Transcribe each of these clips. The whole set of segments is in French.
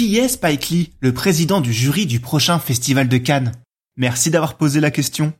Qui est Spike Lee, le président du jury du prochain festival de Cannes? Merci d'avoir posé la question.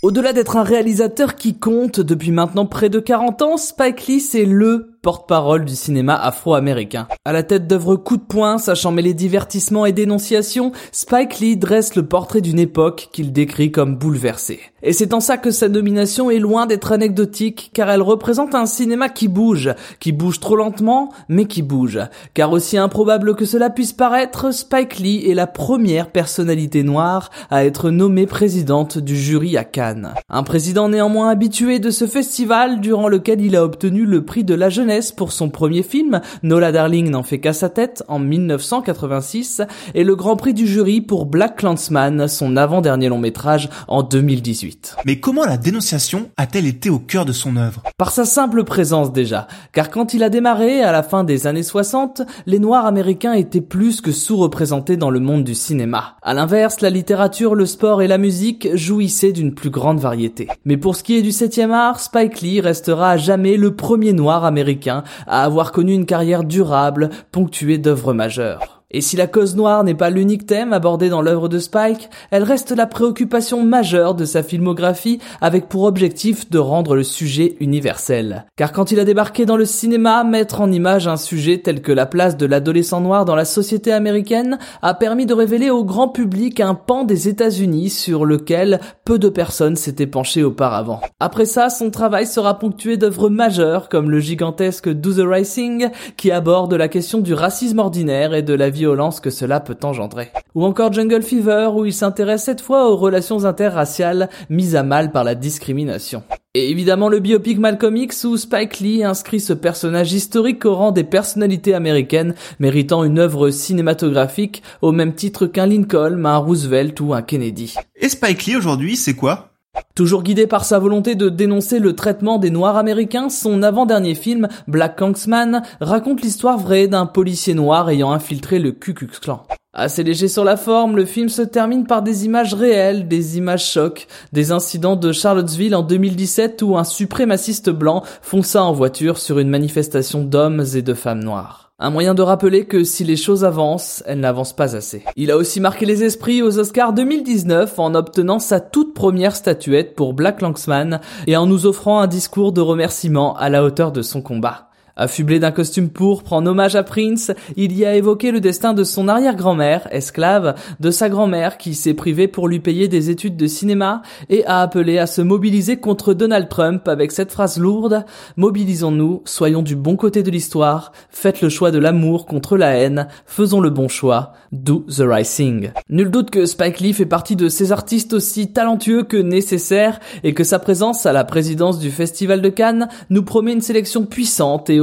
Au-delà d'être un réalisateur qui compte depuis maintenant près de 40 ans, Spike Lee c'est LE porte-parole du cinéma afro-américain. À la tête d'œuvres coup de poing, sachant mêler divertissement et dénonciation, Spike Lee dresse le portrait d'une époque qu'il décrit comme bouleversée. Et c'est en ça que sa nomination est loin d'être anecdotique, car elle représente un cinéma qui bouge, qui bouge trop lentement, mais qui bouge. Car aussi improbable que cela puisse paraître, Spike Lee est la première personnalité noire à être nommée présidente du jury à Cannes. Un président néanmoins habitué de ce festival durant lequel il a obtenu le prix de la jeunesse pour son premier film, Nola Darling n'en fait qu'à sa tête, en 1986, et le Grand Prix du jury pour Black Clansman, son avant-dernier long métrage, en 2018. Mais comment la dénonciation a-t-elle été au cœur de son œuvre? Par sa simple présence déjà, car quand il a démarré, à la fin des années 60, les Noirs américains étaient plus que sous-représentés dans le monde du cinéma. À l'inverse, la littérature, le sport et la musique jouissaient d'une plus grande variété. Mais pour ce qui est du 7 art, Spike Lee restera à jamais le premier noir américain à avoir connu une carrière durable, ponctuée d'œuvres majeures. Et si la cause noire n'est pas l'unique thème abordé dans l'œuvre de Spike, elle reste la préoccupation majeure de sa filmographie avec pour objectif de rendre le sujet universel. Car quand il a débarqué dans le cinéma, mettre en image un sujet tel que la place de l'adolescent noir dans la société américaine a permis de révéler au grand public un pan des États-Unis sur lequel peu de personnes s'étaient penchées auparavant. Après ça, son travail sera ponctué d'œuvres majeures comme le gigantesque Do the Rising qui aborde la question du racisme ordinaire et de la violence que cela peut engendrer. Ou encore Jungle Fever où il s'intéresse cette fois aux relations interraciales mises à mal par la discrimination. Et évidemment le biopic Malcolm X où Spike Lee inscrit ce personnage historique au rang des personnalités américaines méritant une œuvre cinématographique au même titre qu'un Lincoln, un Roosevelt ou un Kennedy. Et Spike Lee aujourd'hui, c'est quoi? Toujours guidé par sa volonté de dénoncer le traitement des Noirs américains, son avant-dernier film, Black Konksman, raconte l'histoire vraie d'un policier noir ayant infiltré le Ku Klux Klan. Assez léger sur la forme, le film se termine par des images réelles, des images chocs, des incidents de Charlottesville en 2017 où un suprémaciste blanc fonça en voiture sur une manifestation d'hommes et de femmes noires. Un moyen de rappeler que si les choses avancent, elles n'avancent pas assez. Il a aussi marqué les esprits aux Oscars 2019 en obtenant sa toute première statuette pour Black Lanksman et en nous offrant un discours de remerciement à la hauteur de son combat. Affublé d'un costume pourpre en hommage à Prince, il y a évoqué le destin de son arrière-grand-mère, esclave, de sa grand-mère qui s'est privée pour lui payer des études de cinéma et a appelé à se mobiliser contre Donald Trump avec cette phrase lourde Mobilisons-nous, soyons du bon côté de l'histoire, faites le choix de l'amour contre la haine, faisons le bon choix, do the right thing. Nul doute que Spike Lee fait partie de ces artistes aussi talentueux que nécessaires et que sa présence à la présidence du Festival de Cannes nous promet une sélection puissante et